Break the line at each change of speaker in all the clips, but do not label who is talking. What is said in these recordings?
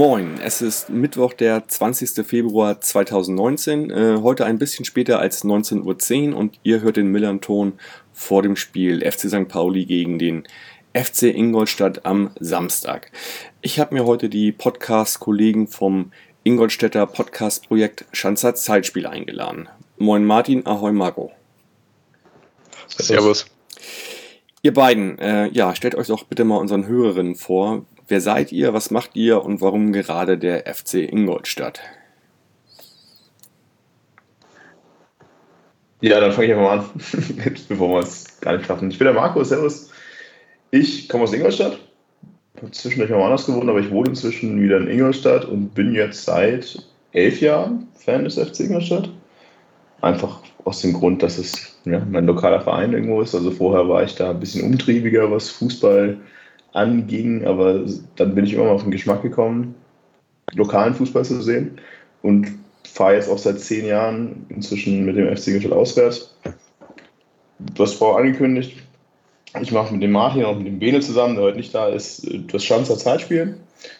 Moin, es ist Mittwoch, der 20. Februar 2019, äh, heute ein bisschen später als 19.10 Uhr und ihr hört den Millern-Ton vor dem Spiel FC St. Pauli gegen den FC Ingolstadt am Samstag. Ich habe mir heute die Podcast-Kollegen vom Ingolstädter Podcast-Projekt Schanzer Zeitspiel eingeladen. Moin Martin, ahoi Marco.
Servus.
Ihr beiden, äh, ja, stellt euch doch bitte mal unseren Hörerinnen vor. Wer seid ihr, was macht ihr und warum gerade der FC Ingolstadt?
Ja, dann fange ich einfach mal an, bevor wir es gar nicht schaffen. Ich bin der Marco, servus. Ich komme aus Ingolstadt, habe zwischendurch mal anders gewohnt, aber ich wohne inzwischen wieder in Ingolstadt und bin jetzt seit elf Jahren Fan des FC Ingolstadt. Einfach aus dem Grund, dass es ja, mein lokaler Verein irgendwo ist. Also vorher war ich da ein bisschen umtriebiger, was Fußball anging, aber dann bin ich immer mal auf den Geschmack gekommen, lokalen Fußball zu sehen und fahre jetzt auch seit zehn Jahren inzwischen mit dem FC Ingolstadt auswärts. Das war angekündigt. Ich mache mit dem Martin und mit dem Bene zusammen, der heute nicht da ist, das Schanzer Zeitspiel.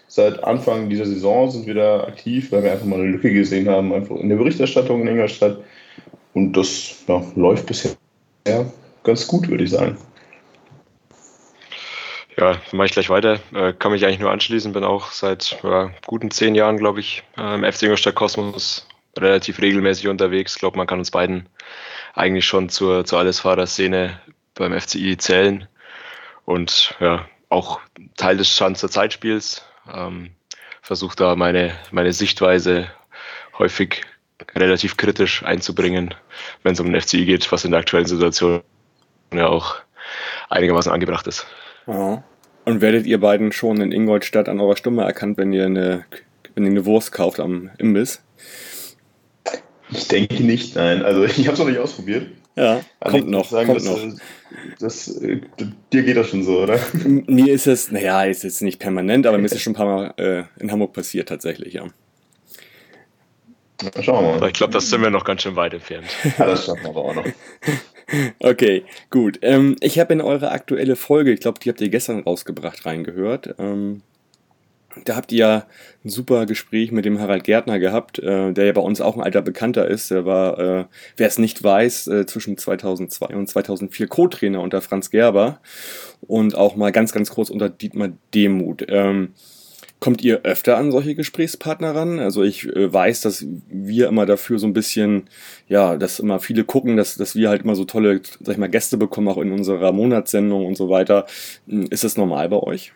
Seit Anfang dieser Saison sind wir da aktiv, weil wir einfach mal eine Lücke gesehen haben, einfach in der Berichterstattung in Ingolstadt. Und das ja, läuft bisher ganz gut, würde ich sagen.
Ja, mache ich gleich weiter. Äh, kann mich eigentlich nur anschließen. Bin auch seit ja, guten zehn Jahren, glaube ich, im FC Ingolstadt Kosmos relativ regelmäßig unterwegs. Ich glaube, man kann uns beiden eigentlich schon zur, zur Allesfahrer-Szene beim FCI zählen. Und ja, auch Teil des Schanzer Zeitspiels. Ähm, Versuche da meine, meine Sichtweise häufig relativ kritisch einzubringen, wenn es um den FCI geht, was in der aktuellen Situation ja auch einigermaßen angebracht ist.
Ja. Und werdet ihr beiden schon in Ingolstadt an eurer Stimme erkannt, wenn ihr eine, wenn ihr eine Wurst kauft am Imbiss?
Ich denke nicht, nein. Also ich habe es noch nicht ausprobiert.
Ja, also kommt noch. Sagen, kommt
das, noch. Das, das, dir geht das schon so, oder?
Mir ist es, naja, ist jetzt nicht permanent, aber mir ist es schon ein paar Mal äh, in Hamburg passiert tatsächlich, ja.
Schauen wir mal. Ich glaube, das sind wir noch ganz schön weit entfernt.
Ja, das schaffen wir aber auch noch.
Okay, gut. Ähm, ich habe in eure aktuelle Folge, ich glaube, die habt ihr gestern rausgebracht, reingehört. Ähm, da habt ihr ja ein super Gespräch mit dem Harald Gärtner gehabt, äh, der ja bei uns auch ein alter Bekannter ist. Der war, äh, wer es nicht weiß, äh, zwischen 2002 und 2004 Co-Trainer unter Franz Gerber und auch mal ganz, ganz kurz unter Dietmar Demuth. Ähm, Kommt ihr öfter an solche Gesprächspartner ran? Also ich äh, weiß, dass wir immer dafür so ein bisschen, ja, dass immer viele gucken, dass, dass wir halt immer so tolle, sag ich mal, Gäste bekommen, auch in unserer Monatssendung und so weiter. Hm, ist das normal bei euch?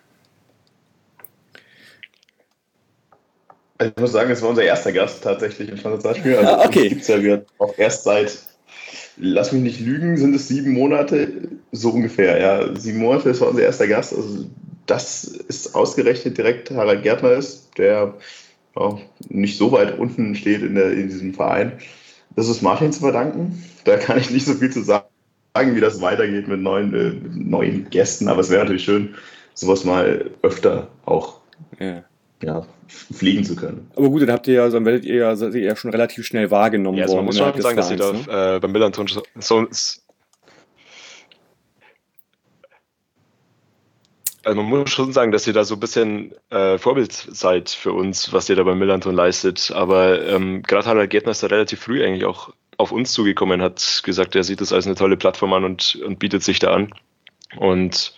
Also ich muss sagen, es war unser erster Gast tatsächlich im Fantasiespiel. Also
ah, okay.
gibt es ja auch erst seit, lass mich nicht lügen, sind es sieben Monate, so ungefähr, ja. Sieben Monate, das war unser erster Gast. Also das ist ausgerechnet direkt Harald Gärtner ist, der ja, nicht so weit unten steht in, der, in diesem Verein. Das ist Martin zu verdanken. Da kann ich nicht so viel zu sagen, wie das weitergeht mit neuen, äh, neuen Gästen, aber es wäre natürlich schön, sowas mal öfter auch ja. Ja, fliegen zu können.
Aber gut, dann habt ihr ja, dann werdet ihr ja, seid ihr ja schon relativ schnell wahrgenommen
ja, also worden. Man muss schon sagen, Vereins, dass ihr da ne? äh, beim Millanton so, Also man muss schon sagen, dass ihr da so ein bisschen äh, Vorbild seid für uns, was ihr da beim Millanton leistet. Aber ähm, gerade Harald Gärtner ist da relativ früh eigentlich auch auf uns zugekommen, hat gesagt, er sieht das als eine tolle Plattform an und, und bietet sich da an. Und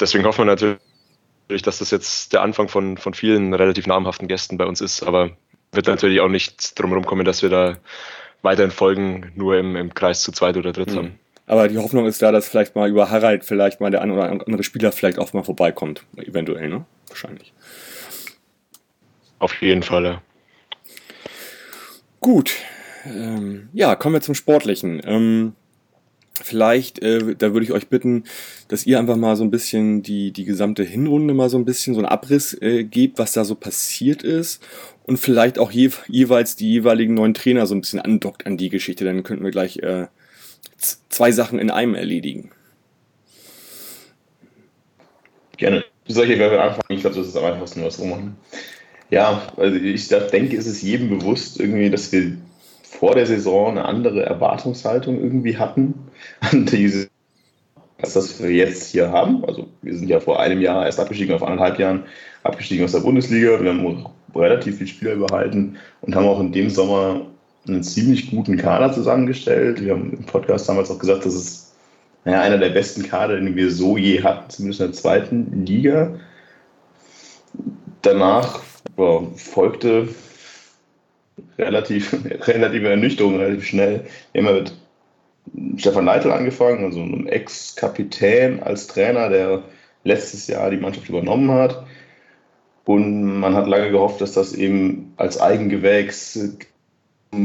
deswegen hoffen wir natürlich, dass das jetzt der Anfang von, von vielen relativ namhaften Gästen bei uns ist. Aber wird natürlich auch nicht drum kommen, dass wir da weiterhin Folgen nur im, im Kreis zu zweit oder dritt mhm. haben.
Aber die Hoffnung ist da, dass vielleicht mal über Harald vielleicht mal der ein oder andere Spieler vielleicht auch mal vorbeikommt. Eventuell, ne? Wahrscheinlich.
Auf jeden Fall, ja.
Gut. Ähm, ja, kommen wir zum Sportlichen. Ähm, vielleicht, äh, da würde ich euch bitten, dass ihr einfach mal so ein bisschen die, die gesamte Hinrunde mal so ein bisschen so einen Abriss äh, gebt, was da so passiert ist und vielleicht auch je, jeweils die jeweiligen neuen Trainer so ein bisschen andockt an die Geschichte. Dann könnten wir gleich äh, zwei Sachen in einem erledigen.
Gerne. Soll ich gerne anfangen? Ich glaube, das ist am einfachsten, was wir machen. Ja, also ich denke, es ist jedem bewusst, irgendwie, dass wir vor der Saison eine andere Erwartungshaltung irgendwie hatten an diese, als das wir jetzt hier haben. Also wir sind ja vor einem Jahr erst abgestiegen, auf anderthalb Jahren abgestiegen aus der Bundesliga. Wir haben relativ viele Spieler überhalten und haben auch in dem Sommer einen ziemlich guten Kader zusammengestellt. Wir haben im Podcast damals auch gesagt, das ist naja, einer der besten Kader, den wir so je hatten, zumindest in der zweiten Liga. Danach boah, folgte relativ, relative Ernüchterung, relativ schnell. Haben mit Stefan Leitl angefangen, also einem Ex-Kapitän als Trainer, der letztes Jahr die Mannschaft übernommen hat. Und man hat lange gehofft, dass das eben als Eigengewächs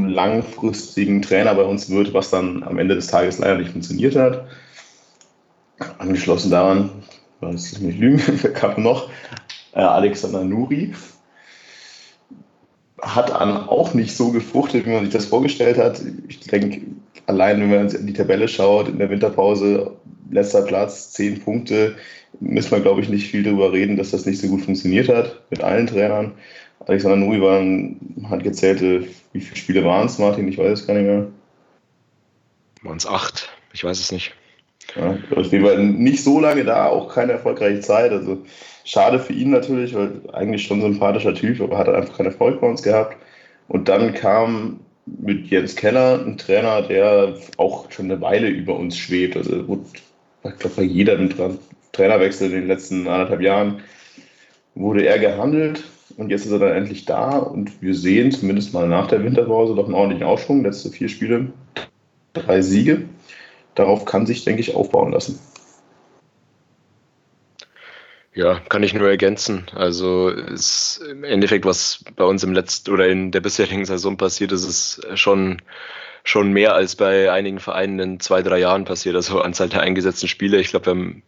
langfristigen Trainer bei uns wird, was dann am Ende des Tages leider nicht funktioniert hat. Angeschlossen daran, ich nicht lügen, kam noch äh, Alexander Nuri, hat dann auch nicht so gefruchtet, wie man sich das vorgestellt hat. Ich denke, allein wenn man in die Tabelle schaut, in der Winterpause, letzter Platz, zehn Punkte, müssen wir, glaube ich, nicht viel darüber reden, dass das nicht so gut funktioniert hat mit allen Trainern. Alexander Nuri war hat gezählte, wie viele Spiele waren es, Martin? Ich weiß es gar nicht mehr.
Waren es acht? Ich weiß es nicht.
Ja, auf jeden Fall nicht so lange da, auch keine erfolgreiche Zeit. Also schade für ihn natürlich, weil eigentlich schon ein sympathischer Typ, aber hat einfach keinen Erfolg bei uns gehabt. Und dann kam mit Jens Keller ein Trainer, der auch schon eine Weile über uns schwebt. Also wurde, ich glaube, bei jedem Trainerwechsel in den letzten anderthalb Jahren wurde er gehandelt und jetzt ist er dann endlich da und wir sehen zumindest mal nach der Winterpause doch einen ordentlichen Aufschwung. Letzte vier Spiele, drei Siege. Darauf kann sich, denke ich, aufbauen lassen.
Ja, kann ich nur ergänzen. Also ist im Endeffekt, was bei uns im letzten oder in der bisherigen Saison passiert ist, ist schon, schon mehr als bei einigen Vereinen in zwei, drei Jahren passiert. Also Anzahl der eingesetzten Spiele. Ich glaube, wir haben,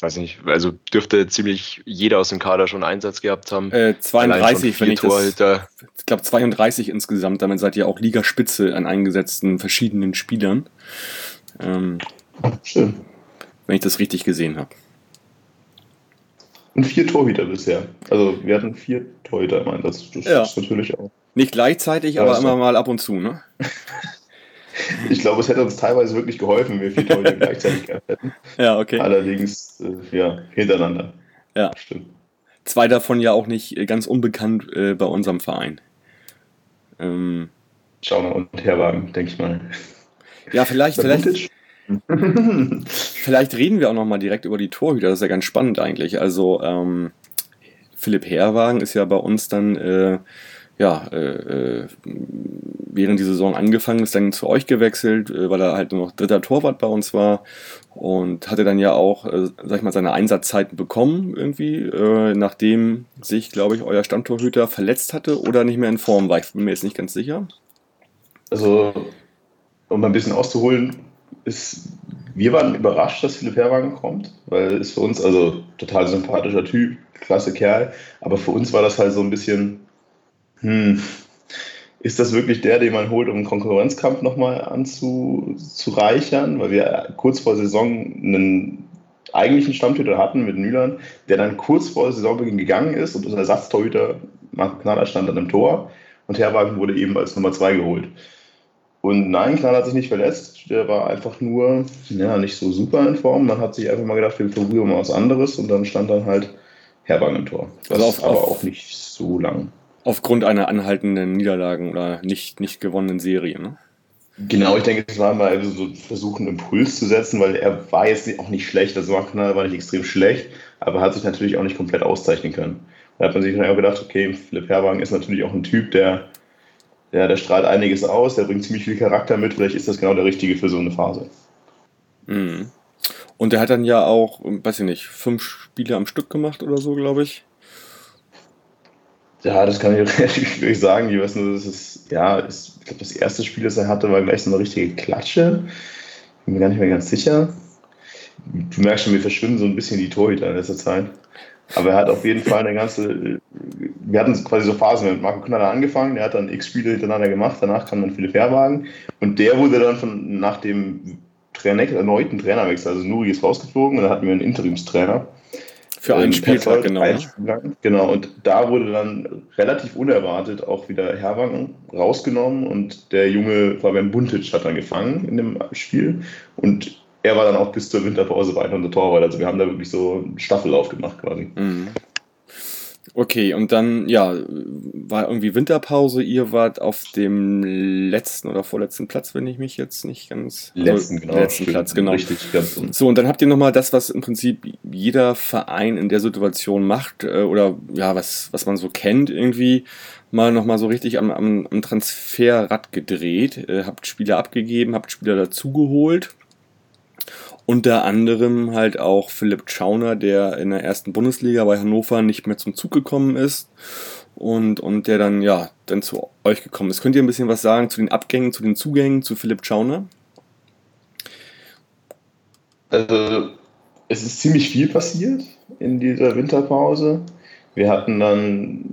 weiß nicht, also dürfte ziemlich jeder aus dem Kader schon Einsatz gehabt haben.
Äh, 32, wenn ich Torhüter. das. Ich glaube 32 insgesamt. Damit seid ihr auch Ligaspitze an eingesetzten verschiedenen Spielern. Ähm, Schön. Wenn ich das richtig gesehen habe.
Und vier Torhüter bisher. Also wir hatten vier Torhüter im Einsatz. Das ja. ist natürlich auch.
Nicht gleichzeitig, ja, aber immer mal ab und zu, ne?
ich glaube, es hätte uns teilweise wirklich geholfen, wenn wir vier Torhüter gleichzeitig gehabt hätten.
Ja, okay.
Allerdings, äh, ja, hintereinander.
Ja. Stimmt. Zwei davon ja auch nicht ganz unbekannt äh, bei unserem Verein.
Ähm, Schauner und Herwagen, denke ich mal.
Ja, vielleicht, vielleicht, Vielleicht reden wir auch noch mal direkt über die Torhüter. Das ist ja ganz spannend eigentlich. Also ähm, Philipp Herrwagen ist ja bei uns dann äh, ja äh, äh während die Saison angefangen ist, dann zu euch gewechselt, äh, weil er halt nur noch dritter Torwart bei uns war und hatte dann ja auch, äh, sag ich mal, seine Einsatzzeiten bekommen irgendwie, äh, nachdem sich, glaube ich, euer Stammtorhüter verletzt hatte oder nicht mehr in Form war. Ich bin mir jetzt nicht ganz sicher.
Also, um ein bisschen auszuholen, ist, wir waren überrascht, dass Philipp Herrwagen kommt, weil ist für uns, also total sympathischer Typ, klasse Kerl, aber für uns war das halt so ein bisschen, hm, ist das wirklich der, den man holt, um einen Konkurrenzkampf nochmal anzureichern? Weil wir kurz vor Saison einen eigentlichen Stammtorhüter hatten mit Nüland, der dann kurz vor Saisonbeginn gegangen ist und unser Ersatztorhüter Marco Knaller stand dann im Tor und Herrwagen wurde eben als Nummer zwei geholt. Und nein, Knall hat sich nicht verletzt. Der war einfach nur ja, nicht so super in Form. Man hat sich einfach mal gedacht, wir probieren mal was anderes. Und dann stand dann halt Herbank im Tor. Das also auf, aber auf, auch nicht so lang.
Aufgrund einer anhaltenden Niederlagen oder nicht, nicht gewonnenen Serie, ne?
Genau, ich denke, es war mal so versuchen, einen Impuls zu setzen, weil er war jetzt auch nicht schlecht. Also Knall war nicht extrem schlecht, aber hat sich natürlich auch nicht komplett auszeichnen können. Da hat man sich dann auch gedacht, okay, Philipp Herrwagen ist natürlich auch ein Typ, der ja, der strahlt einiges aus, der bringt ziemlich viel Charakter mit. Vielleicht ist das genau der Richtige für so eine Phase.
Mhm. Und der hat dann ja auch, weiß ich nicht, fünf Spiele am Stück gemacht oder so, glaube ich.
Ja, das kann ich relativ schwierig sagen. Weiß nur, das ist, ja, ist, ich glaube, das erste Spiel, das er hatte, war gleich so eine richtige Klatsche. Bin mir gar nicht mehr ganz sicher. Du merkst schon, wir verschwinden so ein bisschen die Torhüter in letzter Zeit. Aber er hat auf jeden Fall eine ganze. Wir hatten quasi so Phasen mit Marco Knaller angefangen, der hat dann x Spiele hintereinander gemacht, danach kam dann Philipp Herrwagen und der wurde dann von, nach dem Trainer, erneuten Trainerwechsel, also Nuri ist rausgeflogen und dann hatten wir einen Interimstrainer.
Für einen Spieltag, genau.
Ein Spiel genau, und da wurde dann relativ unerwartet auch wieder Herwang rausgenommen und der junge Fabian Buntic hat dann gefangen in dem Spiel. Und er war dann auch bis zur Winterpause weiter unser Torwart. Also wir haben da wirklich so einen Staffellauf gemacht quasi. Mhm.
Okay, und dann, ja, war irgendwie Winterpause. Ihr wart auf dem letzten oder vorletzten Platz, wenn ich mich jetzt nicht ganz.
Letzten, also,
genau. Letzten Platz, genau. Richtig, ganz so, und dann habt ihr nochmal das, was im Prinzip jeder Verein in der Situation macht, äh, oder ja, was, was man so kennt, irgendwie mal nochmal so richtig am, am, am Transferrad gedreht. Äh, habt Spieler abgegeben, habt Spieler dazugeholt unter anderem halt auch Philipp Schauner, der in der ersten Bundesliga bei Hannover nicht mehr zum Zug gekommen ist und, und der dann, ja, dann zu euch gekommen ist. Könnt ihr ein bisschen was sagen zu den Abgängen, zu den Zugängen zu Philipp Schauner?
Also, es ist ziemlich viel passiert in dieser Winterpause. Wir hatten dann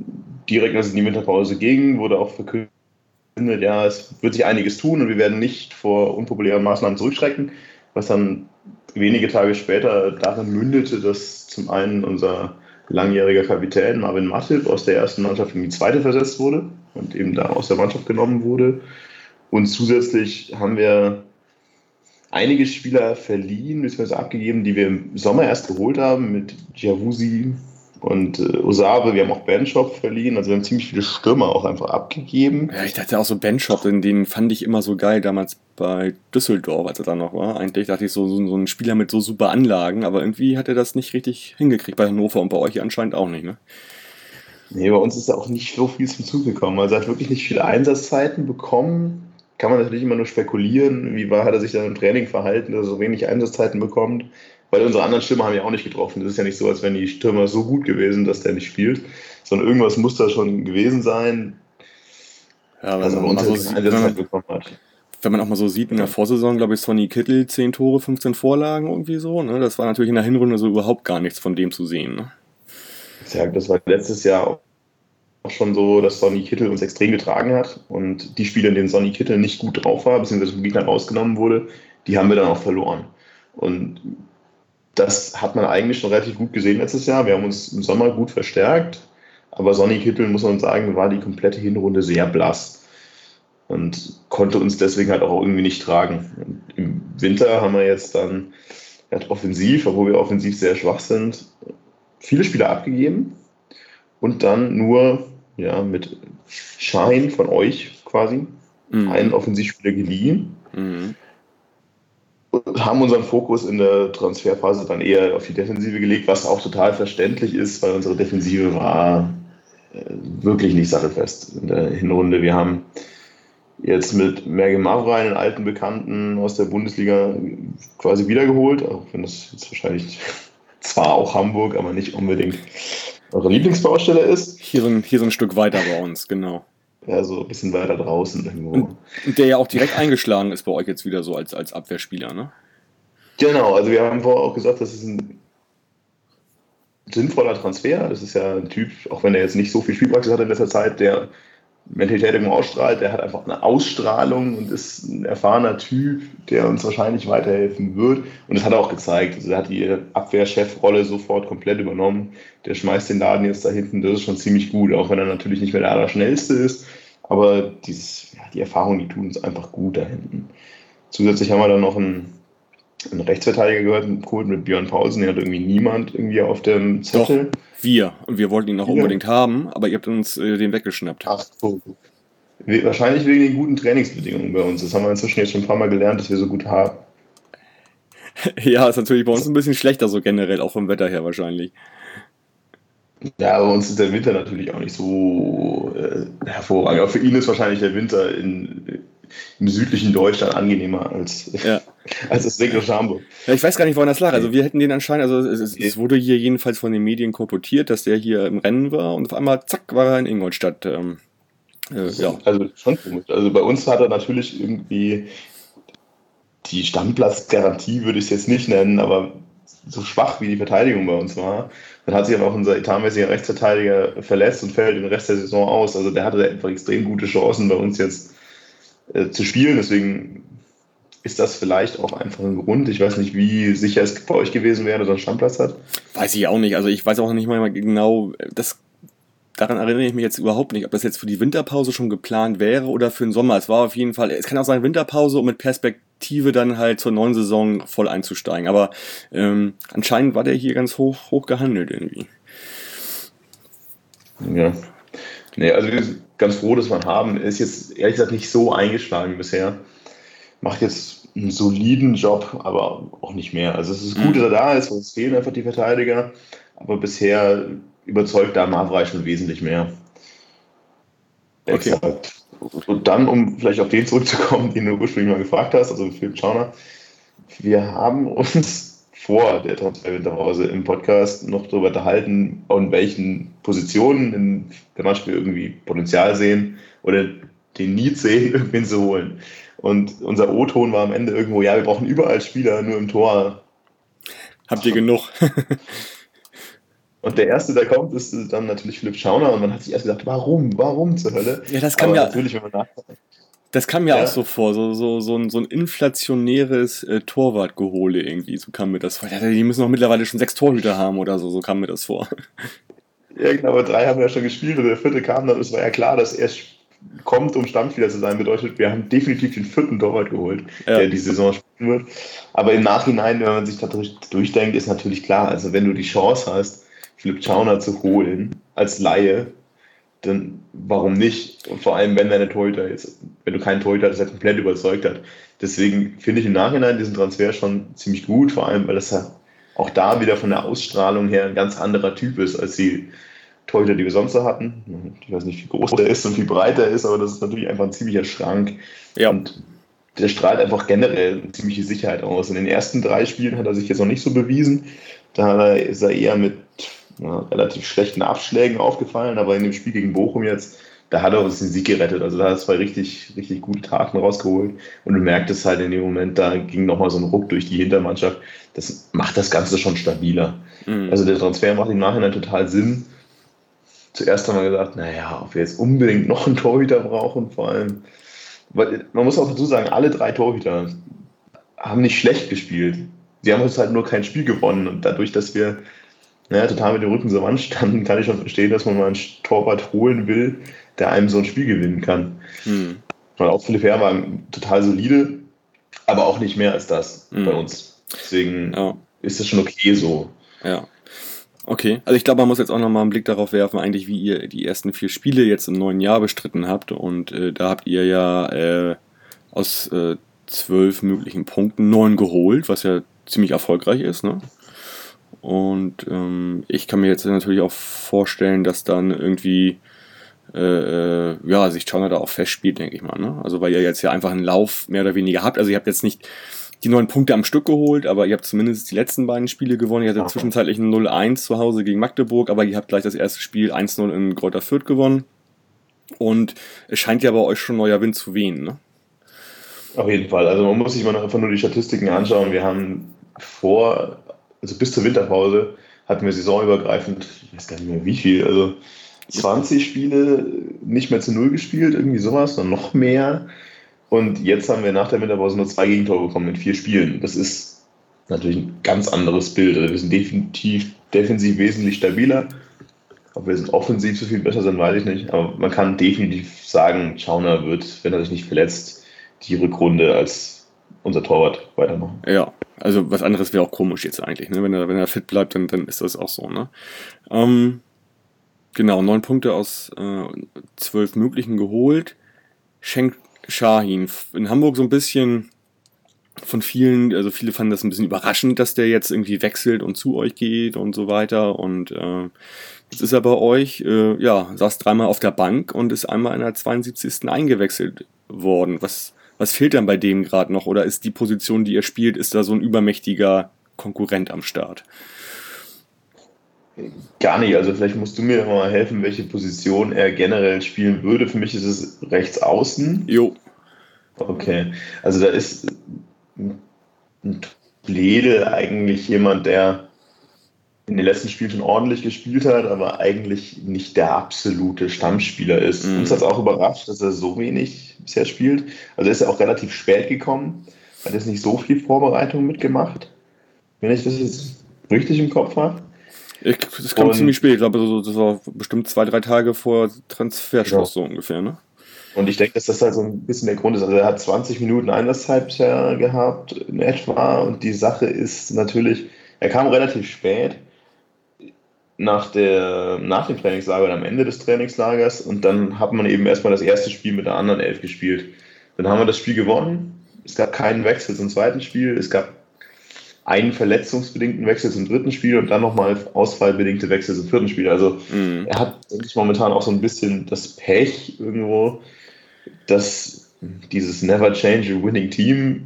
direkt, als es in die Winterpause ging, wurde auch verkündet, ja, es wird sich einiges tun und wir werden nicht vor unpopulären Maßnahmen zurückschrecken, was dann wenige Tage später darin mündete, dass zum einen unser langjähriger Kapitän Marvin Matip aus der ersten Mannschaft in die zweite versetzt wurde und eben da aus der Mannschaft genommen wurde. Und zusätzlich haben wir einige Spieler verliehen bzw. abgegeben, die wir im Sommer erst geholt haben, mit Javusi, und äh, Osabe, wir haben auch Benchop verliehen, also wir haben ziemlich viele Stürmer auch einfach abgegeben.
Ja, ich dachte auch so Benchop, den, den fand ich immer so geil damals bei Düsseldorf, als er da noch war. Eigentlich dachte ich so, so, so ein Spieler mit so super Anlagen, aber irgendwie hat er das nicht richtig hingekriegt bei Hannover und bei euch anscheinend auch nicht, ne?
Nee, bei uns ist da auch nicht so viel zum Zug gekommen. Also er hat wirklich nicht viele Einsatzzeiten bekommen. Kann man natürlich immer nur spekulieren, wie war, hat er sich dann im Training verhalten, dass er so wenig Einsatzzeiten bekommt weil unsere anderen Stürmer haben ja auch nicht getroffen. Das ist ja nicht so, als wären die Stürmer so gut gewesen, dass der nicht spielt, sondern irgendwas muss da schon gewesen sein.
Ja, also bei uns so sieht, man, bekommen hat. wenn man auch mal so sieht, in der Vorsaison, glaube ich, Sonny Kittel 10 Tore, 15 Vorlagen, irgendwie so. Ne? Das war natürlich in der Hinrunde so überhaupt gar nichts von dem zu sehen. Ne?
Ja, das war letztes Jahr auch schon so, dass Sonny Kittel uns extrem getragen hat. Und die Spiele, in denen Sonny Kittel nicht gut drauf war, beziehungsweise vom Gegner rausgenommen wurde, die haben wir dann auch verloren. Und das hat man eigentlich schon relativ gut gesehen letztes Jahr. Wir haben uns im Sommer gut verstärkt, aber Sonny Kittel, muss man sagen, war die komplette Hinrunde sehr blass und konnte uns deswegen halt auch irgendwie nicht tragen. Und Im Winter haben wir jetzt dann halt offensiv, obwohl wir offensiv sehr schwach sind, viele Spieler abgegeben und dann nur ja, mit Schein von euch quasi mhm. einen Offensivspieler geliehen. Mhm haben unseren Fokus in der Transferphase dann eher auf die Defensive gelegt, was auch total verständlich ist, weil unsere Defensive war äh, wirklich nicht sattelfest in der Hinrunde. Wir haben jetzt mit Merge Mavra einen alten Bekannten aus der Bundesliga quasi wiedergeholt, auch wenn das jetzt wahrscheinlich zwar auch Hamburg, aber nicht unbedingt eure Lieblingsbaustelle ist.
Hier so hier so ein Stück weiter bei uns, genau.
Ja, so ein bisschen weiter draußen irgendwo.
Und der ja auch direkt eingeschlagen ist bei euch jetzt wieder so als, als Abwehrspieler, ne?
Genau, also wir haben vorher auch gesagt, das ist ein sinnvoller Transfer. Das ist ja ein Typ, auch wenn er jetzt nicht so viel Spielpraxis hat in letzter Zeit, der Mentalität irgendwo ausstrahlt, der hat einfach eine Ausstrahlung und ist ein erfahrener Typ, der uns wahrscheinlich weiterhelfen wird. Und das hat er auch gezeigt. Also er hat die Abwehrchefrolle sofort komplett übernommen. Der schmeißt den Laden jetzt da hinten, das ist schon ziemlich gut, auch wenn er natürlich nicht mehr der Allerschnellste ist. Aber dieses, ja, die Erfahrung, die tun uns einfach gut da hinten. Zusätzlich haben wir dann noch einen, einen Rechtsverteidiger gehört, geholt mit Björn Paulsen, den hat irgendwie niemand irgendwie auf dem Zettel.
Doch. Wir. Und wir wollten ihn auch ja. unbedingt haben, aber ihr habt uns äh, den weggeschnappt.
Ach so. Wahrscheinlich wegen den guten Trainingsbedingungen bei uns. Das haben wir inzwischen jetzt schon ein paar Mal gelernt, dass wir so gut haben.
ja, ist natürlich bei uns ein bisschen schlechter, so generell, auch vom Wetter her wahrscheinlich.
Ja, bei uns ist der Winter natürlich auch nicht so äh, hervorragend. Aber für ihn ist wahrscheinlich der Winter in, im südlichen Deutschland angenehmer als, ja. Als das regnerische Hamburg.
Ja, ich weiß gar nicht, woran das lag. Also wir hätten den anscheinend, also es, es, wurde hier jedenfalls von den Medien kolportiert, dass der hier im Rennen war und auf einmal zack war er in Ingolstadt. Ähm,
äh, ja. Also schon komisch. Also bei uns hat er natürlich irgendwie die Stammplatzgarantie, würde ich es jetzt nicht nennen, aber so schwach wie die Verteidigung bei uns war, dann hat sich aber auch unser etatmäßiger Rechtsverteidiger verletzt und fällt den Rest der Saison aus. Also der hatte einfach extrem gute Chancen bei uns jetzt äh, zu spielen. Deswegen ist das vielleicht auch einfach ein Grund. Ich weiß nicht, wie sicher es bei euch gewesen wäre, dass er einen Stammplatz hat.
Weiß ich auch nicht. Also ich weiß auch nicht mal genau, das daran erinnere ich mich jetzt überhaupt nicht, ob das jetzt für die Winterpause schon geplant wäre oder für den Sommer. Es war auf jeden Fall, es kann auch sein Winterpause, um mit Perspektive dann halt zur neuen Saison voll einzusteigen. Aber ähm, anscheinend war der hier ganz hoch, hoch gehandelt irgendwie.
Ja. Nee, also wir sind ganz froh, dass wir ihn haben. Er ist jetzt ehrlich gesagt nicht so eingeschlagen bisher. Macht jetzt einen soliden Job, aber auch nicht mehr. Also es ist gut, mhm. dass er da ist, es fehlen einfach die Verteidiger. Aber bisher überzeugt da Mavrai schon wesentlich mehr. Okay. Und dann, um vielleicht auf den zurückzukommen, den du ursprünglich mal gefragt hast, also Philipp Schauner, wir haben uns vor der Transferwinterpause im Podcast noch darüber unterhalten, in welchen Positionen in der Mannschaft wir irgendwie Potenzial sehen oder den Need sehen, irgendwen zu holen. Und unser O-Ton war am Ende irgendwo, ja, wir brauchen überall Spieler, nur im Tor.
Habt ihr genug?
Und der erste, der kommt, ist dann natürlich Philipp Schauner und man hat sich erst gedacht, warum, warum zur Hölle?
Ja, das kam Aber ja. Natürlich, wenn man nachdenkt. Das kam mir ja. auch so vor, so, so, so, ein, so ein inflationäres äh, Torwartgehole irgendwie, so kam mir das vor. Die müssen doch mittlerweile schon sechs Torhüter haben oder so, so kam mir das vor.
Ja, genau, aber drei haben ja schon gespielt und der vierte kam dann, es war ja klar, dass er kommt, um Stammspieler zu sein, bedeutet, wir haben definitiv den vierten Torwart geholt, ja. der die Saison spielen wird. Aber im Nachhinein, wenn man sich da durchdenkt, ist natürlich klar, also wenn du die Chance hast, Philipp Schauner zu holen als Laie, dann warum nicht? Und vor allem, wenn deine Torhüter jetzt, wenn du keinen Torhüter hast, der komplett überzeugt hat. Deswegen finde ich im Nachhinein diesen Transfer schon ziemlich gut, vor allem, weil das ja auch da wieder von der Ausstrahlung her ein ganz anderer Typ ist als die Torhüter, die wir sonst so hatten. Ich weiß nicht, wie groß der ist und wie breit er ist, aber das ist natürlich einfach ein ziemlicher Schrank. Ja. Und der strahlt einfach generell eine ziemliche Sicherheit aus. In den ersten drei Spielen hat er sich jetzt noch nicht so bewiesen. Da ist er eher mit ja, relativ schlechten Abschlägen aufgefallen, aber in dem Spiel gegen Bochum jetzt, da hat er uns den Sieg gerettet. Also da hat er zwei richtig, richtig gute Taten rausgeholt. Und du merkt es halt in dem Moment, da ging nochmal so ein Ruck durch die Hintermannschaft. Das macht das Ganze schon stabiler. Mhm. Also der Transfer macht im Nachhinein total Sinn. Zuerst haben wir gesagt, naja, ob wir jetzt unbedingt noch einen Torhüter brauchen, vor allem. Weil man muss auch dazu sagen, alle drei Torhüter haben nicht schlecht gespielt. Sie haben uns halt nur kein Spiel gewonnen. Und dadurch, dass wir naja, total mit dem Rücken zur Wand standen, kann ich schon verstehen, dass man mal einen Torwart holen will, der einem so ein Spiel gewinnen kann. Hm. Weil auch Philipp Herr war total solide, aber auch nicht mehr als das hm. bei uns. Deswegen ja. ist das schon okay so.
Ja. Okay, also ich glaube, man muss jetzt auch nochmal einen Blick darauf werfen, eigentlich, wie ihr die ersten vier Spiele jetzt im neuen Jahr bestritten habt. Und äh, da habt ihr ja äh, aus äh, zwölf möglichen Punkten neun geholt, was ja ziemlich erfolgreich ist, ne? Und ähm, ich kann mir jetzt natürlich auch vorstellen, dass dann irgendwie äh, äh ja, sich Chana da auch festspielt, denke ich mal. Ne? Also weil ihr jetzt ja einfach einen Lauf mehr oder weniger habt. Also ihr habt jetzt nicht die neun Punkte am Stück geholt, aber ihr habt zumindest die letzten beiden Spiele gewonnen. Ihr hattet okay. zwischenzeitlich ein 0-1 zu Hause gegen Magdeburg, aber ihr habt gleich das erste Spiel 1-0 in Kräuter Fürth gewonnen. Und es scheint ja bei euch schon neuer Wind zu wehen, ne?
Auf jeden Fall. Also man muss sich mal einfach nur die Statistiken anschauen. Wir haben vor also bis zur Winterpause hatten wir saisonübergreifend, ich weiß gar nicht mehr wie viel, also 20 Spiele nicht mehr zu Null gespielt, irgendwie sowas, dann noch mehr. Und jetzt haben wir nach der Winterpause nur zwei Gegentore bekommen in vier Spielen. Das ist natürlich ein ganz anderes Bild. Also wir sind definitiv defensiv wesentlich stabiler. Ob wir sind offensiv so viel besser sind, weiß ich nicht. Aber man kann definitiv sagen, Schauner wird, wenn er sich nicht verletzt, die Rückrunde als unser Torwart weitermachen.
Ja, also was anderes wäre auch komisch jetzt eigentlich, ne? Wenn er, wenn er fit bleibt, dann, dann ist das auch so, ne? Ähm, genau, neun Punkte aus äh, zwölf möglichen geholt. Schenk Shahin. In Hamburg so ein bisschen von vielen, also viele fanden das ein bisschen überraschend, dass der jetzt irgendwie wechselt und zu euch geht und so weiter. Und äh, jetzt ist er bei euch, äh, ja, saß dreimal auf der Bank und ist einmal in der 72. eingewechselt worden. Was was fehlt dann bei dem gerade noch? Oder ist die Position, die ihr spielt, ist da so ein übermächtiger Konkurrent am Start?
Gar nicht. Also vielleicht musst du mir mal helfen, welche Position er generell spielen würde. Für mich ist es rechts außen.
Jo.
Okay. Also da ist ein Blede eigentlich jemand, der in den letzten Spielen schon ordentlich gespielt hat, aber eigentlich nicht der absolute Stammspieler ist. Mhm. Uns hat es auch überrascht, dass er so wenig bisher spielt. Also er ist ja auch relativ spät gekommen. hat jetzt nicht so viel Vorbereitung mitgemacht, wenn ich das jetzt richtig im Kopf habe.
Ich, das kam
Und-
ziemlich spät, ich glaube, so, das war bestimmt zwei, drei Tage vor Transferschluss so ungefähr, ne?
Und ich denke, dass das halt so ein bisschen der Grund ist. Also er hat 20 Minuten Einsatzzeit gehabt in etwa. Und die Sache ist natürlich, er kam relativ spät nach, der, nach dem Trainingslager oder am Ende des Trainingslagers. Und dann hat man eben erstmal das erste Spiel mit der anderen Elf gespielt. Dann haben wir das Spiel gewonnen. Es gab keinen Wechsel zum zweiten Spiel. Es gab einen verletzungsbedingten Wechsel zum dritten Spiel und dann nochmal ausfallbedingte Wechsel zum vierten Spiel. Also
Mhm.
er hat, denke ich, momentan auch so ein bisschen das Pech irgendwo, dass dieses Never Change a Winning Team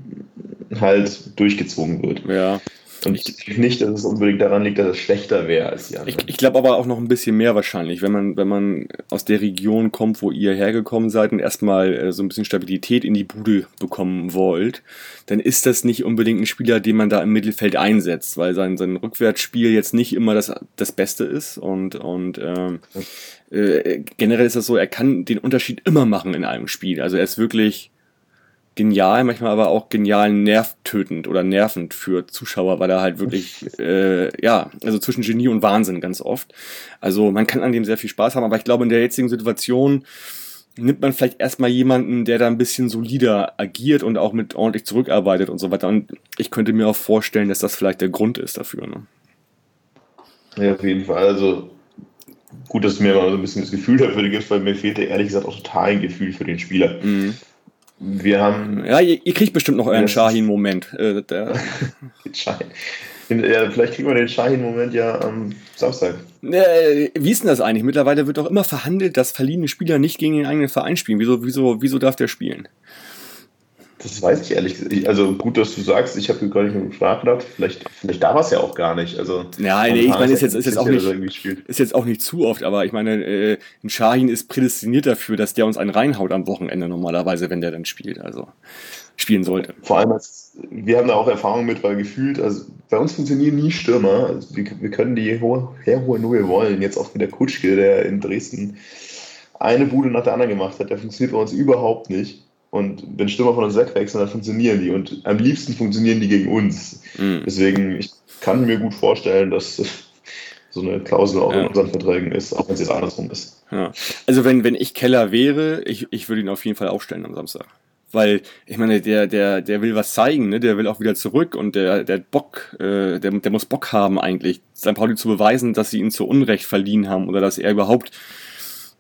halt durchgezogen wird.
Ja.
Und ich denke nicht, dass es unbedingt daran liegt, dass es schlechter wäre als die
Ich,
anderen.
ich glaube aber auch noch ein bisschen mehr wahrscheinlich, wenn man, wenn man aus der Region kommt, wo ihr hergekommen seid und erstmal äh, so ein bisschen Stabilität in die Bude bekommen wollt, dann ist das nicht unbedingt ein Spieler, den man da im Mittelfeld einsetzt, weil sein, sein Rückwärtsspiel jetzt nicht immer das, das Beste ist und, und ähm, äh, generell ist das so, er kann den Unterschied immer machen in einem Spiel. Also er ist wirklich genial, manchmal aber auch genial nervtötend oder nervend für Zuschauer, weil er halt wirklich, äh, ja, also zwischen Genie und Wahnsinn ganz oft. Also man kann an dem sehr viel Spaß haben, aber ich glaube, in der jetzigen Situation nimmt man vielleicht erstmal jemanden, der da ein bisschen solider agiert und auch mit ordentlich zurückarbeitet und so weiter. Und ich könnte mir auch vorstellen, dass das vielleicht der Grund ist dafür. Ne?
Ja, auf jeden Fall. Also gut, dass du mir mal so ein bisschen das Gefühl dafür gibst, weil mir fehlte ehrlich gesagt auch total ein Gefühl für den Spieler.
Mhm.
Wir haben
Ja, ihr, ihr kriegt bestimmt noch euren Shahin-Moment. Äh.
Ja, vielleicht kriegen wir den Schein-Moment ja am Samstag.
Äh, wie ist denn das eigentlich? Mittlerweile wird doch immer verhandelt, dass verliehene Spieler nicht gegen den eigenen Verein spielen. Wieso, wieso, wieso darf der spielen?
Das weiß ich ehrlich gesagt. Also gut, dass du sagst, ich habe gar nicht mehr nachgedacht. Vielleicht, vielleicht darf er es ja auch gar nicht. Also,
Ja, nee, ich meine, ist jetzt, ist jetzt auch nicht, ist jetzt auch nicht zu oft, aber ich meine, äh, ein Shahin ist prädestiniert dafür, dass der uns einen reinhaut am Wochenende normalerweise, wenn der dann spielt, also spielen sollte.
Vor allem, als, wir haben da auch Erfahrung mit, weil gefühlt, also bei uns funktionieren nie Stürmer. Also wir, wir können die hohe, herholen, nur wir wollen. Jetzt auch mit der Kutschke, der in Dresden eine Bude nach der anderen gemacht hat, der funktioniert bei uns überhaupt nicht. Und wenn Stürmer von uns wegwechseln, dann funktionieren die. Und am liebsten funktionieren die gegen uns.
Mhm.
Deswegen, ich kann mir gut vorstellen, dass so eine Klausel auch
Ja.
in unseren Verträgen ist, auch wenn es jetzt andersrum ist.
Ja. Also wenn, wenn ich Keller wäre, ich, ich würde ihn auf jeden Fall aufstellen am Samstag. Weil, ich meine, der, der, der will was zeigen, ne? der will auch wieder zurück und der, der hat Bock, äh, der, der muss Bock haben eigentlich, St. Pauli zu beweisen, dass sie ihn zu Unrecht verliehen haben oder dass er überhaupt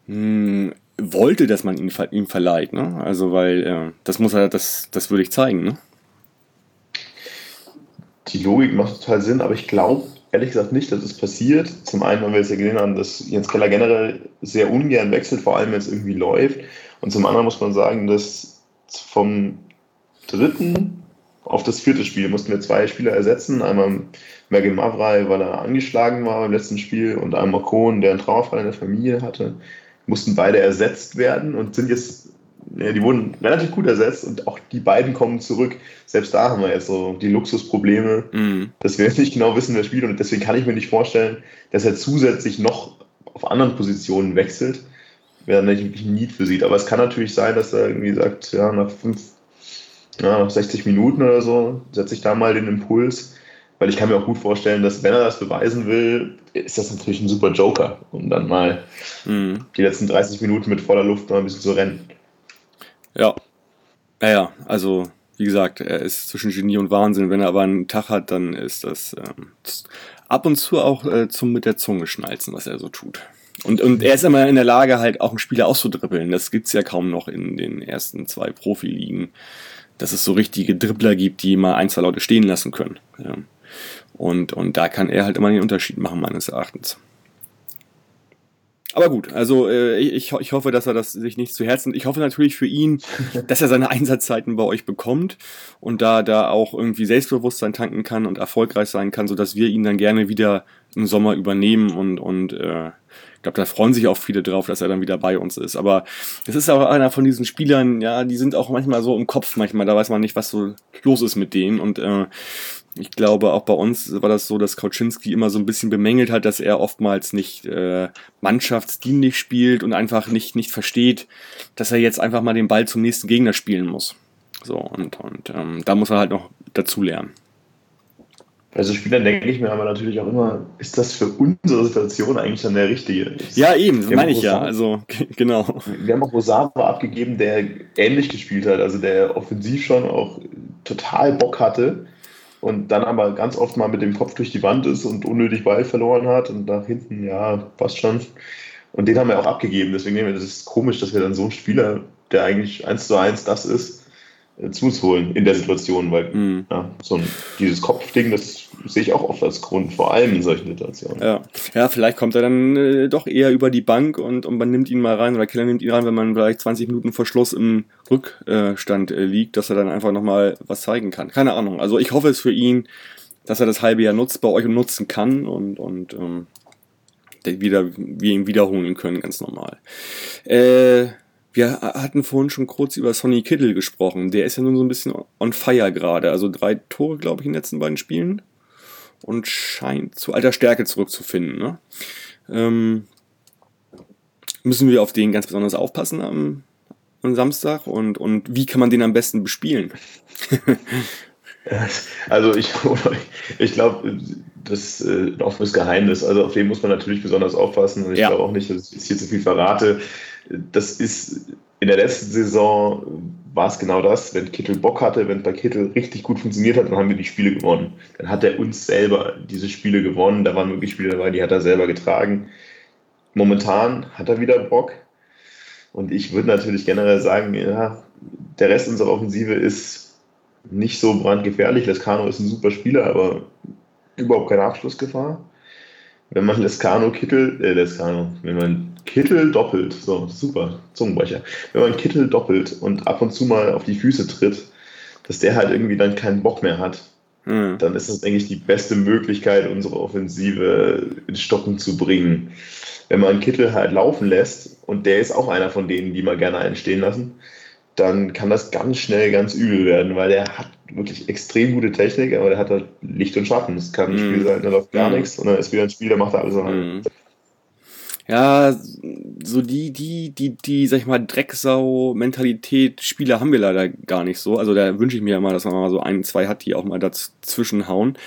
mh, wollte, dass man ihn, ihm verleiht. Ne? Also, weil äh, das muss er, das, das würde ich zeigen. Ne?
Die Logik macht total Sinn, aber ich glaube ehrlich gesagt nicht, dass es passiert. Zum einen, weil wir jetzt ja gesehen haben, dass Jens Keller generell sehr ungern wechselt, vor allem wenn es irgendwie läuft. Und zum anderen muss man sagen, dass vom dritten auf das vierte Spiel mussten wir zwei Spieler ersetzen. Einmal Mergin Mavrai, weil er angeschlagen war beim letzten Spiel, und einmal Kohn, der einen Trauerfall in der Familie hatte. Mussten beide ersetzt werden und sind jetzt, ja, die wurden relativ gut ersetzt und auch die beiden kommen zurück. Selbst da haben wir jetzt so die Luxusprobleme,
Mhm.
dass wir jetzt nicht genau wissen, wer spielt. Und deswegen kann ich mir nicht vorstellen, dass er zusätzlich noch auf anderen Positionen wechselt, wer nicht wirklich ein Need für sieht. Aber es kann natürlich sein, dass er irgendwie sagt, ja, nach fünf, ja, nach 60 Minuten oder so, setze ich da mal den Impuls. Weil ich kann mir auch gut vorstellen, dass wenn er das beweisen will, ist das natürlich ein super Joker, um dann mal
Mhm.
die letzten 30 Minuten mit voller Luft mal ein bisschen zu rennen.
Ja. Naja, also wie gesagt, er ist zwischen Genie und Wahnsinn. Wenn er aber einen Tag hat, dann ist das ähm, ab und zu auch äh, zum mit der Zunge schnalzen, was er so tut. Und, und er ist immer in der Lage, halt auch einen Spieler auszudribbeln. Das gibt's ja kaum noch in den ersten zwei Profiligen, dass es so richtige Dribbler gibt, die mal ein, zwei Leute stehen lassen können. Ja. Und, und da kann er halt immer den Unterschied machen, meines Erachtens. Aber gut, also äh, ich, ich hoffe, dass er das sich nicht zu Herzen. Ich hoffe natürlich für ihn, dass er seine Einsatzzeiten bei euch bekommt und da da auch irgendwie Selbstbewusstsein tanken kann und erfolgreich sein kann, so dass wir ihn dann gerne wieder im Sommer übernehmen und und äh, ich glaube, da freuen sich auch viele drauf, dass er dann wieder bei uns ist. Aber es ist auch einer von diesen Spielern, ja, die sind auch manchmal so im Kopf, manchmal, da weiß man nicht, was so los ist mit denen und äh, ich glaube, auch bei uns war das so, dass Kauczynski immer so ein bisschen bemängelt hat, dass er oftmals nicht äh, mannschaftsdienlich spielt und einfach nicht, nicht versteht, dass er jetzt einfach mal den Ball zum nächsten Gegner spielen muss. So, und, und ähm, da muss er halt noch dazu lernen.
Also Spielern denke ich mir aber natürlich auch immer, ist das für unsere Situation eigentlich dann der richtige?
Ja, eben, das meine ich ja. Also, genau.
Wir haben auch Rosawa abgegeben, der ähnlich gespielt hat, also der offensiv schon auch total Bock hatte und dann aber ganz oft mal mit dem Kopf durch die Wand ist und unnötig Ball verloren hat und nach hinten, ja, passt schon. Und den haben wir auch abgegeben. Deswegen nehmen wir das ist komisch, dass wir dann so einen Spieler, der eigentlich eins zu eins das ist, zu uns holen in der Situation, weil mhm. ja, so ein, dieses Kopfding, das sehe ich auch oft als Grund, vor allem in solchen Situationen.
Ja, ja vielleicht kommt er dann äh, doch eher über die Bank und, und man nimmt ihn mal rein oder Killer nimmt ihn rein, wenn man vielleicht 20 Minuten Verschluss im Rückstand äh, liegt, dass er dann einfach nochmal was zeigen kann. Keine Ahnung. Also ich hoffe es für ihn, dass er das halbe Jahr nutzt, bei euch nutzen kann und, und ähm, wieder, wir ihn wiederholen können, ganz normal. Äh, wir hatten vorhin schon kurz über Sonny Kittle gesprochen. Der ist ja nun so ein bisschen on fire gerade. Also drei Tore, glaube ich, in den letzten beiden Spielen. Und scheint zu alter Stärke zurückzufinden. Ne? Ähm, müssen wir auf den ganz besonders aufpassen am, am Samstag? Und, und wie kann man den am besten bespielen?
Also ich, ich glaube, das ist äh, ein offenes Geheimnis. Also auf den muss man natürlich besonders aufpassen. Und ich ja. glaube auch nicht, dass ich hier zu viel verrate. Das ist in der letzten Saison war es genau das. Wenn Kittel Bock hatte, wenn bei Kittel richtig gut funktioniert hat, dann haben wir die Spiele gewonnen. Dann hat er uns selber diese Spiele gewonnen. Da waren wirklich Spiele dabei, die hat er selber getragen. Momentan hat er wieder Bock. Und ich würde natürlich generell sagen, ja, der Rest unserer Offensive ist nicht so brandgefährlich. Lescano ist ein super Spieler, aber überhaupt keine Abschlussgefahr. Wenn man Lescano Kittel, äh, Lescano, wenn man Kittel doppelt, so super, Zungenbrecher, wenn man Kittel doppelt und ab und zu mal auf die Füße tritt, dass der halt irgendwie dann keinen Bock mehr hat, mhm. dann ist das, denke ich, die beste Möglichkeit, unsere Offensive ins Stocken zu bringen. Wenn man Kittel halt laufen lässt, und der ist auch einer von denen, die mal gerne einstehen lassen, dann kann das ganz schnell ganz übel werden, weil der hat wirklich extrem gute Technik, aber der hat halt Licht und Schatten. Es kann ein mm. Spiel sein, da läuft gar mm. nichts und dann ist wieder ein Spiel, der macht da alles mm.
Ja, so die, die, die, die, sag ich mal, Drecksau-Mentalität Spieler haben wir leider gar nicht so. Also da wünsche ich mir ja mal, dass man mal so ein, zwei hat, die auch mal dazwischen hauen.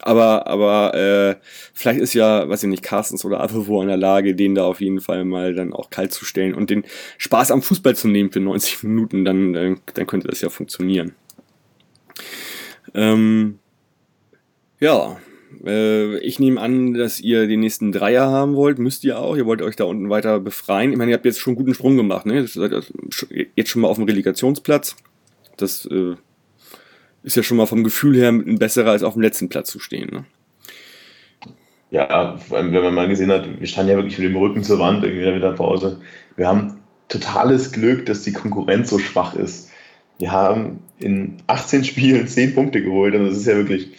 Aber, aber äh, vielleicht ist ja, weiß ich nicht, Carstens oder Avevo in der Lage, den da auf jeden Fall mal dann auch kalt zu stellen und den Spaß am Fußball zu nehmen für 90 Minuten, dann, dann, dann könnte das ja funktionieren. Ähm, ja, äh, ich nehme an, dass ihr den nächsten Dreier haben wollt. Müsst ihr auch. Ihr wollt euch da unten weiter befreien. Ich meine, ihr habt jetzt schon einen guten Sprung gemacht. Ne? Seid jetzt schon mal auf dem Relegationsplatz. Das äh, ist ja schon mal vom Gefühl her ein besserer, als auf dem letzten Platz zu stehen. Ne?
Ja, wenn man mal gesehen hat, wir standen ja wirklich mit dem Rücken zur Wand irgendwie in Pause. Wir haben totales Glück, dass die Konkurrenz so schwach ist. Wir haben in 18 Spielen 10 Punkte geholt und das ist ja wirklich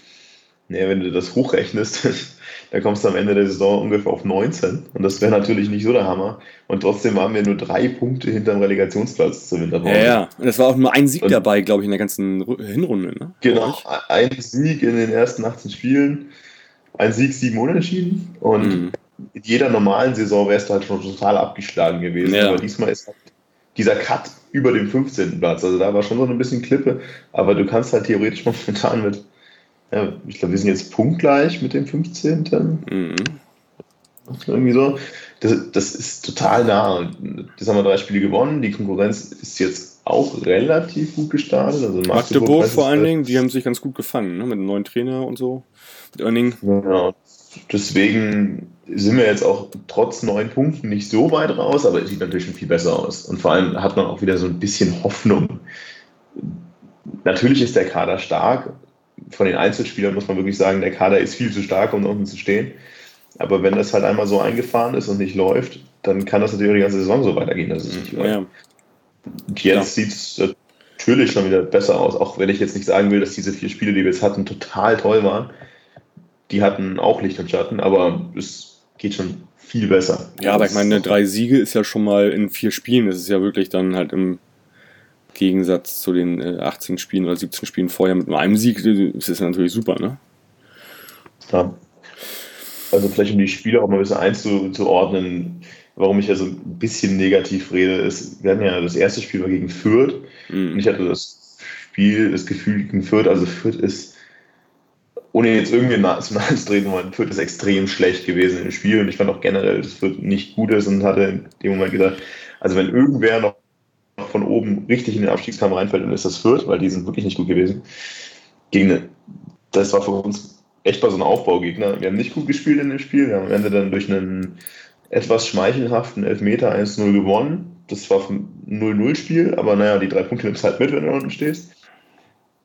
Nee, wenn du das hochrechnest, dann kommst du am Ende der Saison ungefähr auf 19. Und das wäre natürlich nicht so der Hammer. Und trotzdem waren wir nur drei Punkte hinter dem Relegationsplatz zur Winterpause.
Ja, ja. Und es war auch nur ein Sieg und, dabei, glaube ich, in der ganzen Hinrunde. Ne?
Genau, ein Sieg in den ersten 18 Spielen. Ein Sieg, sieben Unentschieden. Und mhm. in jeder normalen Saison wärst du halt schon total abgeschlagen gewesen. Ja. Aber diesmal ist halt dieser Cut über dem 15. Platz. Also da war schon so ein bisschen Klippe. Aber du kannst halt theoretisch momentan mit ja, ich glaube, wir sind jetzt punktgleich mit dem 15. Mhm. Irgendwie so. Das, das, ist total nah. Das haben wir drei Spiele gewonnen. Die Konkurrenz ist jetzt auch relativ gut gestartet. Also
Magdeburg, Magdeburg vor allen Dingen, die haben sich ganz gut gefangen, ne? mit einem neuen Trainer und so. Mit Earning.
Genau. Deswegen sind wir jetzt auch trotz neun Punkten nicht so weit raus, aber es sieht natürlich schon viel besser aus. Und vor allem hat man auch wieder so ein bisschen Hoffnung. Natürlich ist der Kader stark, von den Einzelspielern muss man wirklich sagen, der Kader ist viel zu stark, um unten zu stehen. Aber wenn das halt einmal so eingefahren ist und nicht läuft, dann kann das natürlich die ganze Saison so weitergehen, dass es nicht läuft. Ja. Und jetzt ja. sieht es natürlich schon wieder besser aus, auch wenn ich jetzt nicht sagen will, dass diese vier Spiele, die wir jetzt hatten, total toll waren. Die hatten auch Licht und Schatten, aber es geht schon viel besser.
Ja, aber ich meine, drei Siege ist ja schon mal in vier Spielen. Das ist ja wirklich dann halt im Gegensatz zu den äh, 18 Spielen oder 17 Spielen vorher mit nur einem Sieg, ist das natürlich super, ne?
Ja. Also vielleicht um die Spiele auch mal ein bisschen einzuordnen, warum ich ja so ein bisschen negativ rede, ist, wir hatten ja das erste Spiel war gegen Fürth mhm. und ich hatte das Spiel das Gefühl gegen Fürth, also Fürth ist, ohne jetzt irgendwie nah, zu nahe zu treten wollen, Fürth ist extrem schlecht gewesen im Spiel und ich fand auch generell, dass Fürth nicht gut ist und hatte in dem Moment gesagt, also wenn irgendwer noch von oben richtig in den Abstiegskampf reinfällt, dann ist das Fürth, weil die sind wirklich nicht gut gewesen. Gegen, das war für uns echt mal so ein Aufbaugegner. Wir haben nicht gut gespielt in dem Spiel, wir haben am Ende dann durch einen etwas schmeichelhaften Elfmeter 1-0 gewonnen. Das war ein 0-0-Spiel, aber naja, die drei Punkte nimmst halt mit, wenn du unten stehst.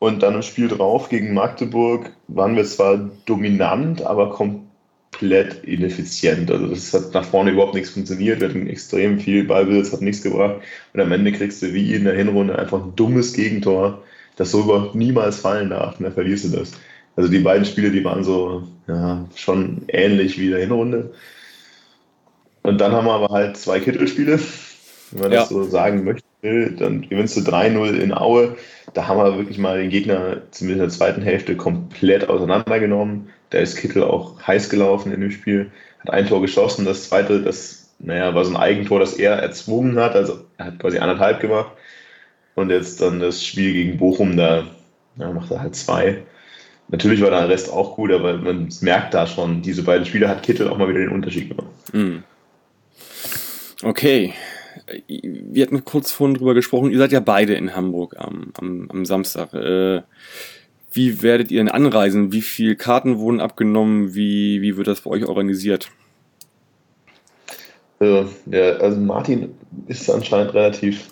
Und dann im Spiel drauf gegen Magdeburg waren wir zwar dominant, aber komplett ineffizient. Also das hat nach vorne überhaupt nichts funktioniert. Wir hatten extrem viel Ballbesitz, hat nichts gebracht. Und am Ende kriegst du wie in der Hinrunde einfach ein dummes Gegentor, das so überhaupt niemals fallen darf. Und dann verlierst du das. Also die beiden Spiele, die waren so ja, schon ähnlich wie in der Hinrunde. Und dann haben wir aber halt zwei Kittelspiele, wenn man ja. das so sagen möchte. Dann gewinnst du 3-0 in Aue. Da haben wir wirklich mal den Gegner zumindest in der zweiten Hälfte komplett auseinandergenommen. Da ist Kittel auch heiß gelaufen in dem Spiel, hat ein Tor geschossen. Das zweite, das naja, war so ein Eigentor, das er erzwungen hat. Also er hat quasi anderthalb gemacht. Und jetzt dann das Spiel gegen Bochum, da ja, macht er halt zwei. Natürlich war der Rest auch gut, aber man merkt da schon, diese beiden Spiele hat Kittel auch mal wieder den Unterschied gemacht. Mhm.
Okay. Wir hatten kurz vorhin drüber gesprochen, ihr seid ja beide in Hamburg am, am, am Samstag. Äh, wie werdet ihr denn anreisen? Wie viele Karten wurden abgenommen? Wie, wie wird das bei euch organisiert?
Also, ja, also Martin ist anscheinend relativ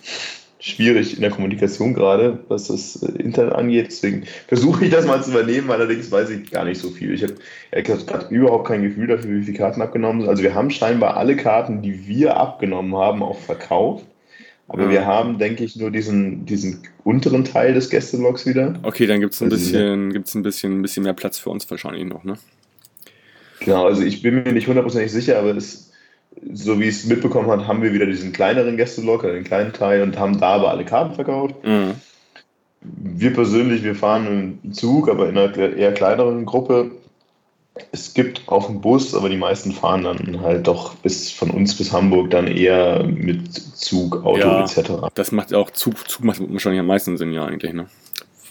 schwierig in der Kommunikation gerade, was das äh, Internet angeht. Deswegen versuche ich das mal zu übernehmen. Allerdings weiß ich gar nicht so viel. Ich habe gerade überhaupt kein Gefühl dafür, wie viele Karten abgenommen sind. Also wir haben scheinbar alle Karten, die wir abgenommen haben, auch verkauft. Aber wir haben, denke ich, nur diesen, diesen unteren Teil des Gästelogs wieder.
Okay, dann gibt es ein, also, bisschen, gibt's ein, bisschen, ein bisschen mehr Platz für uns wahrscheinlich noch, ne?
Genau, also ich bin mir nicht hundertprozentig sicher, aber es so wie ich es mitbekommen habe, haben wir wieder diesen kleineren Gästelog, den kleinen Teil und haben da aber alle Karten verkauft. Mhm. Wir persönlich, wir fahren im Zug, aber in einer eher kleineren Gruppe. Es gibt auch einen Bus, aber die meisten fahren dann halt doch bis von uns bis Hamburg dann eher mit Zug, Auto ja, etc.
Das macht auch Zug, Zug macht wahrscheinlich am meisten Sinn, ja, eigentlich, ne?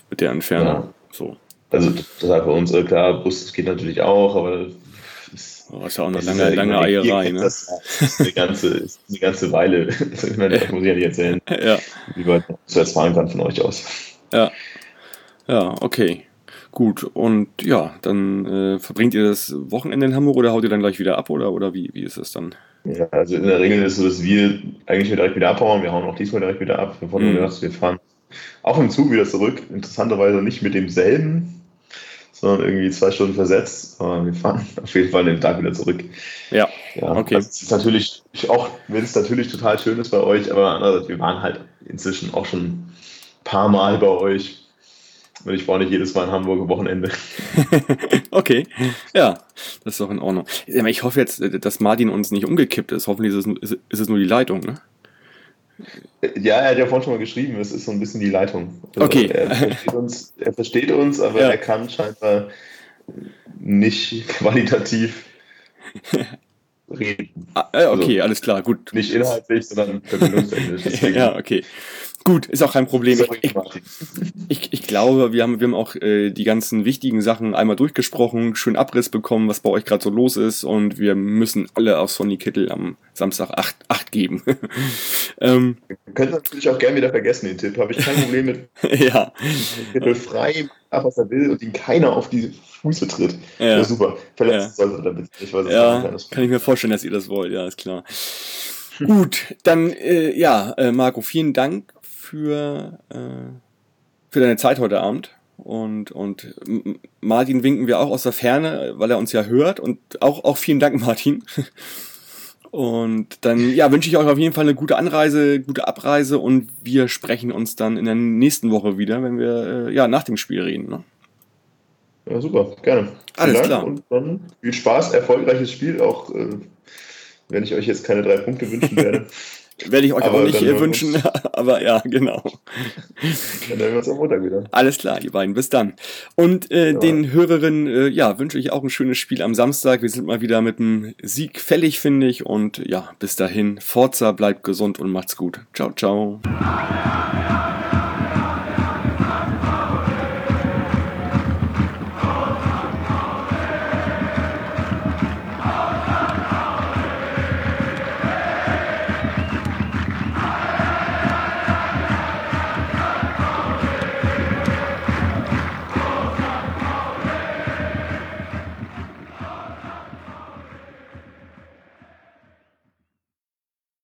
Mit der Entfernung. Ja. So.
Also das hat bei uns, äh, klar, Bus geht natürlich auch, aber
Oh, ist ja auch eine lange, ja lange Eierei, ne?
Das, ist eine ganze, eine ganze Weile. Das muss ich ja nicht erzählen.
Ja.
Wie weit man zuerst fahren kann von euch aus.
Ja. Ja, okay. Gut, und ja, dann äh, verbringt ihr das Wochenende in Hamburg oder haut ihr dann gleich wieder ab oder, oder wie, wie ist das dann?
Ja, also in der Regel ist es so, dass wir eigentlich direkt wieder abhauen. Wir hauen auch diesmal direkt wieder ab. Wir, mhm. wir fahren auch im Zug wieder zurück. Interessanterweise nicht mit demselben sondern irgendwie zwei Stunden versetzt. Aber wir fahren auf jeden Fall den Tag wieder zurück.
Ja, ja okay.
Also es ist natürlich, auch wenn es natürlich total schön ist bei euch, aber andererseits, wir waren halt inzwischen auch schon ein paar Mal bei euch. Und ich war nicht jedes Mal in Hamburg am Wochenende.
okay, ja, das ist doch in Ordnung. Ich hoffe jetzt, dass Martin uns nicht umgekippt ist. Hoffentlich ist es, ist es nur die Leitung, ne?
Ja, er hat ja vorhin schon mal geschrieben, es ist so ein bisschen die Leitung.
Also okay.
Er versteht, uns, er versteht uns, aber ja. er kann scheinbar nicht qualitativ reden.
Ah, äh, okay, also, alles klar, gut.
Nicht inhaltlich, sondern verbindungstechnisch.
ja, okay. Gut, ist auch kein Problem. Sorry, ich, ich, ich, glaube, wir haben, wir haben auch äh, die ganzen wichtigen Sachen einmal durchgesprochen, schön Abriss bekommen, was bei euch gerade so los ist und wir müssen alle auf Sonny Kittel am Samstag 8, 8 geben.
ähm, wir können natürlich auch gerne wieder vergessen, den Tipp. Habe ich kein Problem mit.
ja.
Kittel frei, macht, was er will und ihn keiner auf die Füße tritt.
Ja,
ja super. Verletzt
ja. sollte er bitte nicht, weil ja, kann ich mir vorstellen, dass ihr das wollt, ja, ist klar. Gut, dann äh, ja, äh, Marco, vielen Dank für, äh, für deine Zeit heute Abend. Und, und Martin winken wir auch aus der Ferne, weil er uns ja hört. Und auch, auch vielen Dank, Martin. Und dann ja, wünsche ich euch auf jeden Fall eine gute Anreise, gute Abreise und wir sprechen uns dann in der nächsten Woche wieder, wenn wir äh, ja nach dem Spiel reden. Ne?
Ja, super, gerne.
Alles Dank klar.
Und dann viel Spaß, erfolgreiches Spiel, auch äh, wenn ich euch jetzt keine drei Punkte wünschen werde.
Werde ich euch aber auch nicht wünschen, aber ja, genau.
Dann hören wir uns am Montag wieder.
Alles klar, ihr beiden, bis dann. Und äh, ja. den Hörerinnen, äh, ja, wünsche ich auch ein schönes Spiel am Samstag. Wir sind mal wieder mit einem Sieg fällig, finde ich. Und ja, bis dahin, Forza, bleibt gesund und macht's gut. Ciao, ciao.